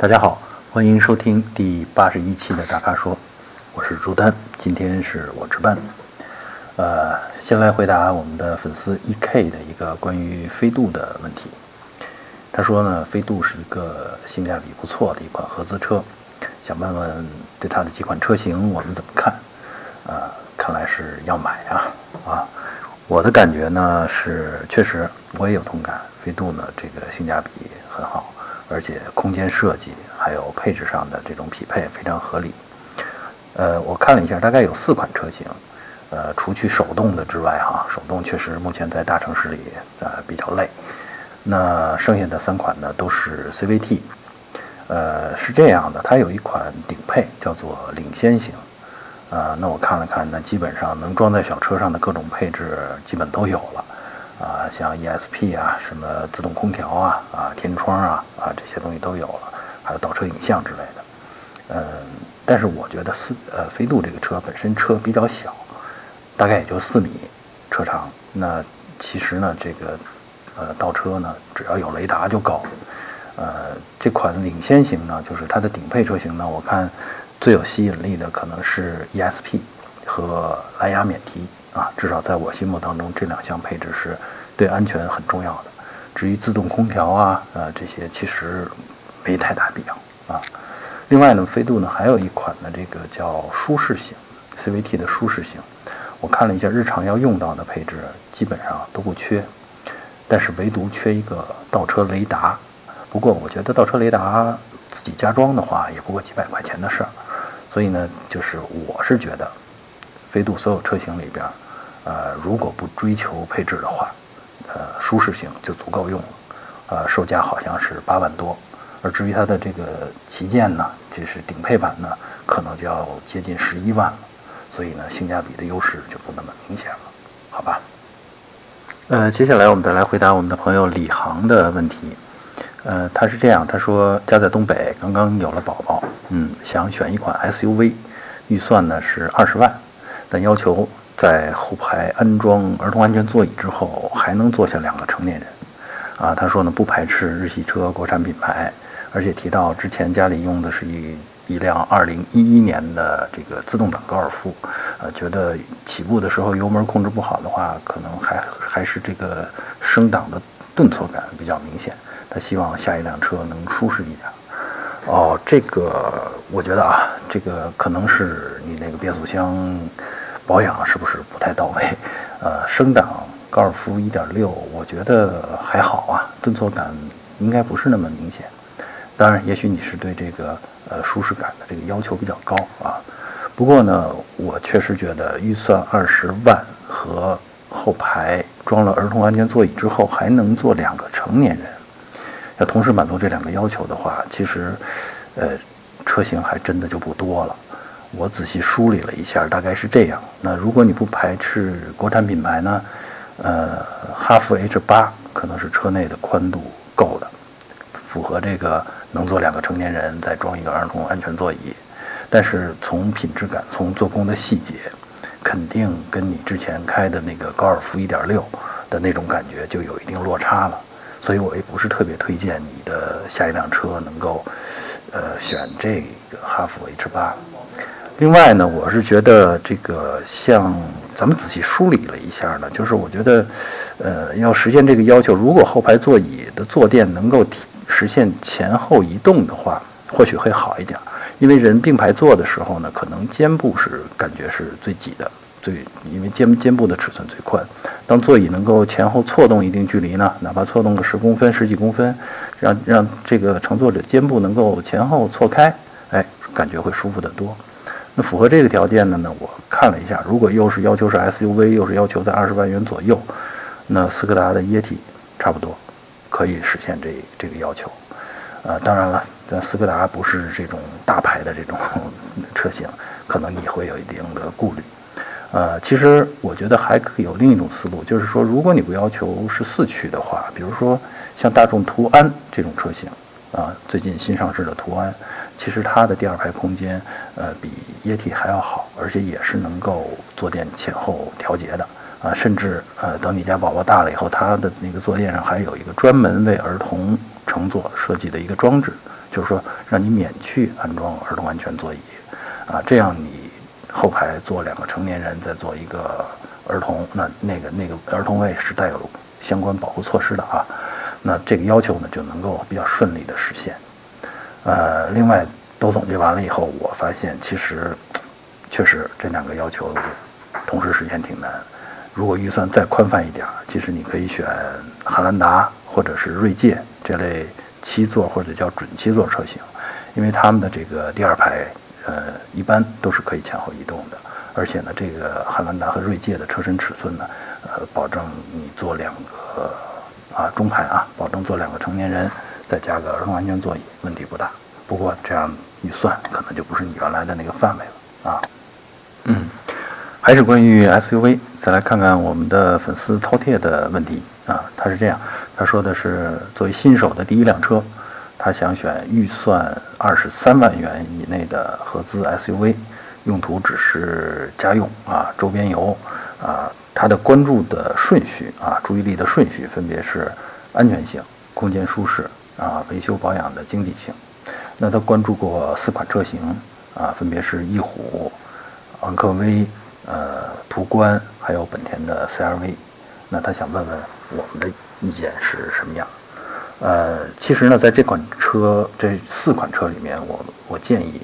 大家好，欢迎收听第八十一期的大咖说，我是朱丹，今天是我值班。呃，先来回答我们的粉丝 E.K 的一个关于飞度的问题。他说呢，飞度是一个性价比不错的一款合资车，想问问对它的几款车型我们怎么看？啊，看来是要买啊啊！我的感觉呢是，确实我也有同感，飞度呢这个性价比很好。而且空间设计还有配置上的这种匹配非常合理。呃，我看了一下，大概有四款车型。呃，除去手动的之外，哈，手动确实目前在大城市里呃比较累。那剩下的三款呢都是 CVT。呃，是这样的，它有一款顶配叫做领先型。啊，那我看了看，那基本上能装在小车上的各种配置基本都有了。啊，像 ESP 啊，什么自动空调啊，啊天窗啊，啊这些东西都有了，还有倒车影像之类的。嗯，但是我觉得四呃飞度这个车本身车比较小，大概也就四米车长。那其实呢，这个呃倒车呢，只要有雷达就够。呃，这款领先型呢，就是它的顶配车型呢，我看最有吸引力的可能是 ESP 和蓝牙免提。啊，至少在我心目当中，这两项配置是对安全很重要的。至于自动空调啊，呃，这些其实没太大必要啊。另外呢，飞度呢还有一款呢，这个叫舒适型 CVT 的舒适型，我看了一下日常要用到的配置基本上都不缺，但是唯独缺一个倒车雷达。不过我觉得倒车雷达自己加装的话，也不过几百块钱的事儿。所以呢，就是我是觉得。飞度所有车型里边，呃，如果不追求配置的话，呃，舒适性就足够用了。呃，售价好像是八万多，而至于它的这个旗舰呢，就是顶配版呢，可能就要接近十一万了。所以呢，性价比的优势就不那么明显了，好吧？呃，接下来我们再来回答我们的朋友李航的问题。呃，他是这样，他说家在东北，刚刚有了宝宝，嗯，想选一款 SUV，预算呢是二十万。但要求在后排安装儿童安全座椅之后，还能坐下两个成年人。啊，他说呢，不排斥日系车、国产品牌，而且提到之前家里用的是一一辆2011年的这个自动挡高尔夫，呃，觉得起步的时候油门控制不好的话，可能还还是这个升档的顿挫感比较明显。他希望下一辆车能舒适一点。哦，这个我觉得啊，这个可能是你那个变速箱。保养是不是不太到位？呃，升档高尔夫1.6，我觉得还好啊，顿挫感应该不是那么明显。当然，也许你是对这个呃舒适感的这个要求比较高啊。不过呢，我确实觉得预算二十万和后排装了儿童安全座椅之后还能坐两个成年人，要同时满足这两个要求的话，其实呃车型还真的就不多了。我仔细梳理了一下，大概是这样。那如果你不排斥国产品牌呢？呃，哈弗 H 八可能是车内的宽度够的，符合这个能坐两个成年人，再装一个儿童安全座椅。但是从品质感、从做工的细节，肯定跟你之前开的那个高尔夫1.6的那种感觉就有一定落差了。所以我也不是特别推荐你的下一辆车能够，呃，选这个哈弗 H 八。另外呢，我是觉得这个像咱们仔细梳理了一下呢，就是我觉得，呃，要实现这个要求，如果后排座椅的坐垫能够实现前后移动的话，或许会好一点。因为人并排坐的时候呢，可能肩部是感觉是最挤的，最因为肩肩部的尺寸最宽。当座椅能够前后错动一定距离呢，哪怕错动个十公分、十几公分，让让这个乘坐者肩部能够前后错开，哎，感觉会舒服得多。那符合这个条件的呢？我看了一下，如果又是要求是 SUV，又是要求在二十万元左右，那斯柯达的液体差不多可以实现这这个要求。呃，当然了，咱斯柯达不是这种大牌的这种 车型，可能你会有一定的顾虑。呃，其实我觉得还可以有另一种思路，就是说，如果你不要求是四驱的话，比如说像大众途安这种车型，啊，最近新上市的途安。其实它的第二排空间，呃，比液体还要好，而且也是能够坐垫前后调节的啊。甚至呃，等你家宝宝大了以后，它的那个坐垫上还有一个专门为儿童乘坐设计的一个装置，就是说让你免去安装儿童安全座椅，啊，这样你后排坐两个成年人，再坐一个儿童，那那个那个儿童位是带有相关保护措施的啊，那这个要求呢就能够比较顺利的实现。呃，另外都总结完了以后，我发现其实确实这两个要求同时实现挺难。如果预算再宽泛一点，其实你可以选汉兰达或者是锐界这类七座或者叫准七座车型，因为他们的这个第二排呃一般都是可以前后移动的，而且呢，这个汉兰达和锐界的车身尺寸呢，呃，保证你坐两个啊中排啊，保证坐两个成年人。再加个儿童安全座椅，问题不大。不过这样预算可能就不是你原来的那个范围了啊。嗯，还是关于 SUV，再来看看我们的粉丝饕餮的问题啊。他是这样，他说的是作为新手的第一辆车，他想选预算二十三万元以内的合资 SUV，用途只是家用啊，周边游啊。他的关注的顺序啊，注意力的顺序分别是安全性、空间舒适。啊，维修保养的经济性。那他关注过四款车型啊，分别是翼虎、昂科威、呃途观，还有本田的 CR-V。那他想问问我们的意见是什么样？呃，其实呢，在这款车这四款车里面，我我建议，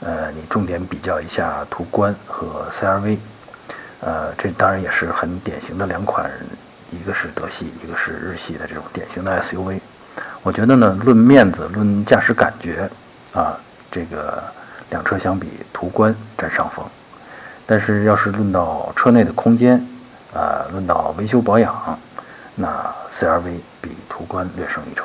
呃，你重点比较一下途观和 CR-V。呃，这当然也是很典型的两款，一个是德系，一个是日系的这种典型的 SUV。我觉得呢，论面子、论驾驶感觉，啊，这个两车相比，途观占上风。但是要是论到车内的空间，啊，论到维修保养，那 CR-V 比途观略胜一筹。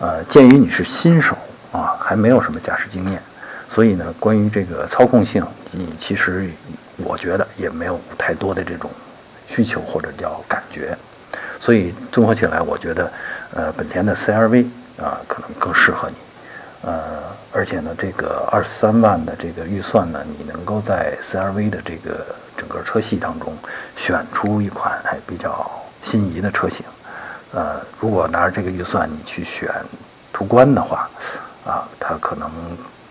呃，鉴于你是新手啊，还没有什么驾驶经验，所以呢，关于这个操控性，你其实我觉得也没有太多的这种需求或者叫感觉。所以综合起来，我觉得。呃，本田的 CR-V 啊，可能更适合你。呃，而且呢，这个二十三万的这个预算呢，你能够在 CR-V 的这个整个车系当中选出一款还比较心仪的车型。呃，如果拿着这个预算你去选途观的话，啊，它可能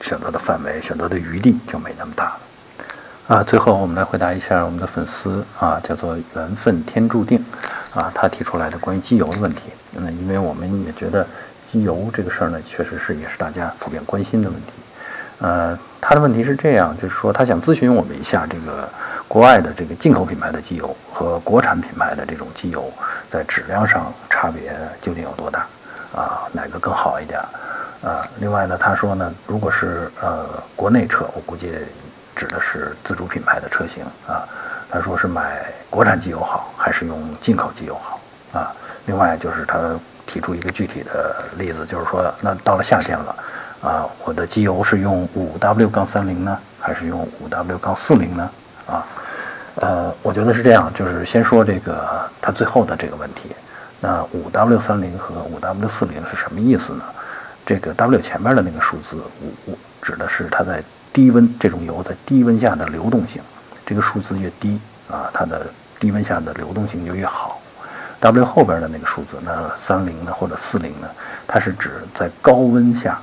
选择的范围、选择的余地就没那么大了。啊，最后我们来回答一下我们的粉丝啊，叫做缘分天注定啊，他提出来的关于机油的问题。那因为我们也觉得机油这个事儿呢，确实是也是大家普遍关心的问题。呃，他的问题是这样，就是说他想咨询我们一下，这个国外的这个进口品牌的机油和国产品牌的这种机油在质量上差别究竟有多大？啊，哪个更好一点？啊，另外呢，他说呢，如果是呃国内车，我估计指的是自主品牌的车型啊，他说是买国产机油好，还是用进口机油好？啊？另外就是他提出一个具体的例子，就是说，那到了夏天了，啊，我的机油是用五 W 杠三零呢，还是用五 W 杠四零呢？啊，呃，我觉得是这样，就是先说这个他最后的这个问题，那五 W 三零和五 W 四零是什么意思呢？这个 W 前面的那个数字五，指的是它在低温这种油在低温下的流动性，这个数字越低啊，它的低温下的流动性就越好。W 后边的那个数字，那三零呢或者四零呢，它是指在高温下，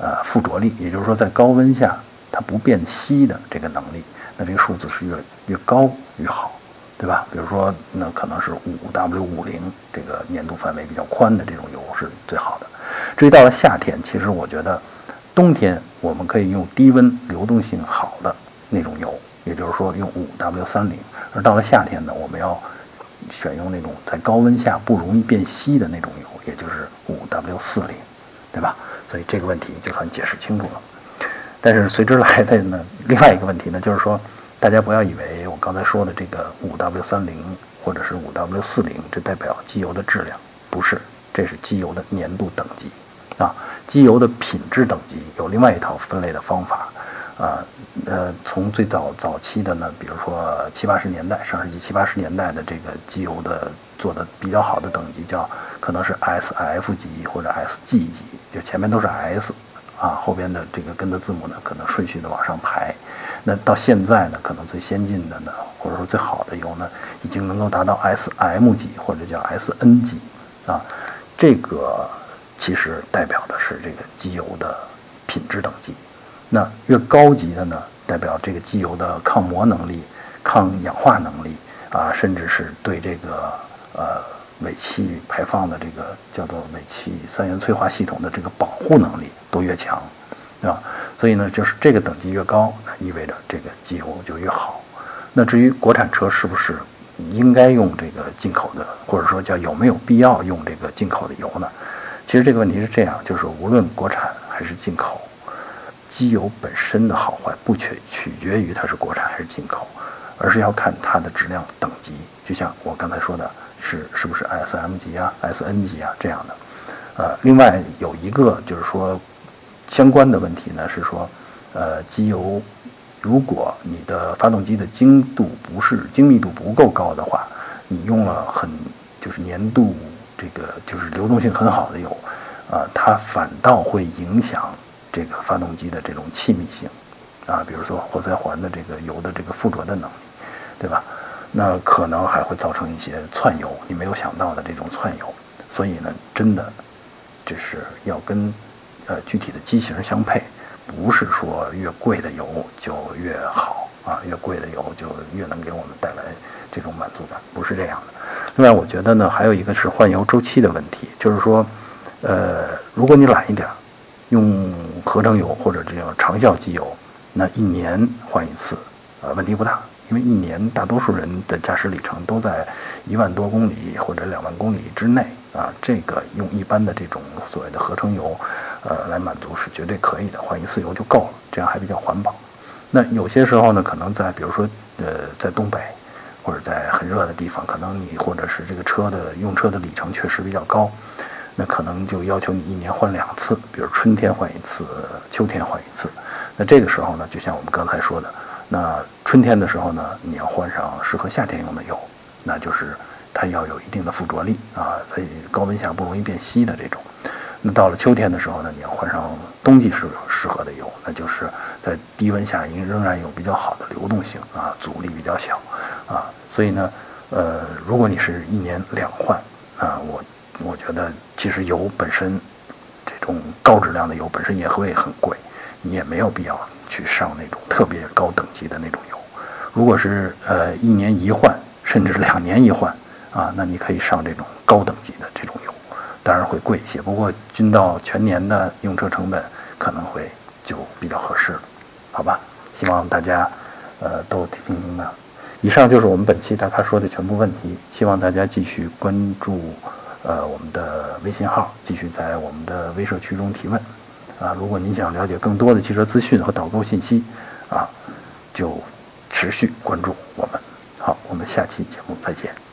呃，附着力，也就是说在高温下它不变稀的这个能力，那这个数字是越越高越好，对吧？比如说，那可能是五 W 五零这个粘度范围比较宽的这种油是最好的。至于到了夏天，其实我觉得冬天我们可以用低温流动性好的那种油，也就是说用五 W 三零，而到了夏天呢，我们要。选用那种在高温下不容易变稀的那种油，也就是五 W 四零，对吧？所以这个问题就算解释清楚了。但是随之来的呢，另外一个问题呢，就是说，大家不要以为我刚才说的这个五 W 三零或者是五 W 四零，这代表机油的质量，不是，这是机油的粘度等级啊。机油的品质等级有另外一套分类的方法。啊，呃，从最早早期的呢，比如说七八十年代，上世纪七八十年代的这个机油的做的比较好的等级叫可能是 S F 级或者 S G 级，就前面都是 S，啊，后边的这个跟的字母呢可能顺序的往上排。那到现在呢，可能最先进的呢，或者说最好的油呢，已经能够达到 S M 级或者叫 S N 级，啊，这个其实代表的是这个机油的品质等级。那越高级的呢，代表这个机油的抗磨能力、抗氧化能力啊，甚至是对这个呃尾气排放的这个叫做尾气三元催化系统的这个保护能力都越强，对吧？所以呢，就是这个等级越高，那意味着这个机油就越好。那至于国产车是不是应该用这个进口的，或者说叫有没有必要用这个进口的油呢？其实这个问题是这样，就是无论国产还是进口，机油本身的好坏不取取决于它是国产还是进口，而是要看它的质量等级。就像我刚才说的，是是不是 S M 级啊、S N 级啊这样的。呃，另外有一个就是说相关的问题呢，是说，呃，机油。如果你的发动机的精度不是精密度不够高的话，你用了很就是粘度这个就是流动性很好的油，啊，它反倒会影响这个发动机的这种气密性，啊，比如说活塞环的这个油的这个附着的能力，对吧？那可能还会造成一些窜油，你没有想到的这种窜油。所以呢，真的这是要跟呃具体的机型相配。不是说越贵的油就越好啊，越贵的油就越能给我们带来这种满足感，不是这样的。另外，我觉得呢，还有一个是换油周期的问题，就是说，呃，如果你懒一点，用合成油或者这种长效机油，那一年换一次，呃，问题不大，因为一年大多数人的驾驶里程都在一万多公里或者两万公里之内啊，这个用一般的这种所谓的合成油。呃，来满足是绝对可以的，换一次油就够了，这样还比较环保。那有些时候呢，可能在比如说，呃，在东北或者在很热的地方，可能你或者是这个车的用车的里程确实比较高，那可能就要求你一年换两次，比如春天换一次，秋天换一次。那这个时候呢，就像我们刚才说的，那春天的时候呢，你要换上适合夏天用的油，那就是它要有一定的附着力啊，在高温下不容易变稀的这种。那到了秋天的时候呢，你要换上冬季适适合的油，那就是在低温下应仍然有比较好的流动性啊，阻力比较小啊，所以呢，呃，如果你是一年两换啊，我我觉得其实油本身这种高质量的油本身也会很贵，你也没有必要去上那种特别高等级的那种油。如果是呃一年一换，甚至两年一换啊，那你可以上这种高等级的这种油。当然会贵一些，不过均到全年的用车成本可能会就比较合适了，好吧？希望大家呃都听明白。以上就是我们本期大咖说的全部问题，希望大家继续关注呃我们的微信号，继续在我们的微社区中提问啊。如果您想了解更多的汽车资讯和导购信息啊，就持续关注我们。好，我们下期节目再见。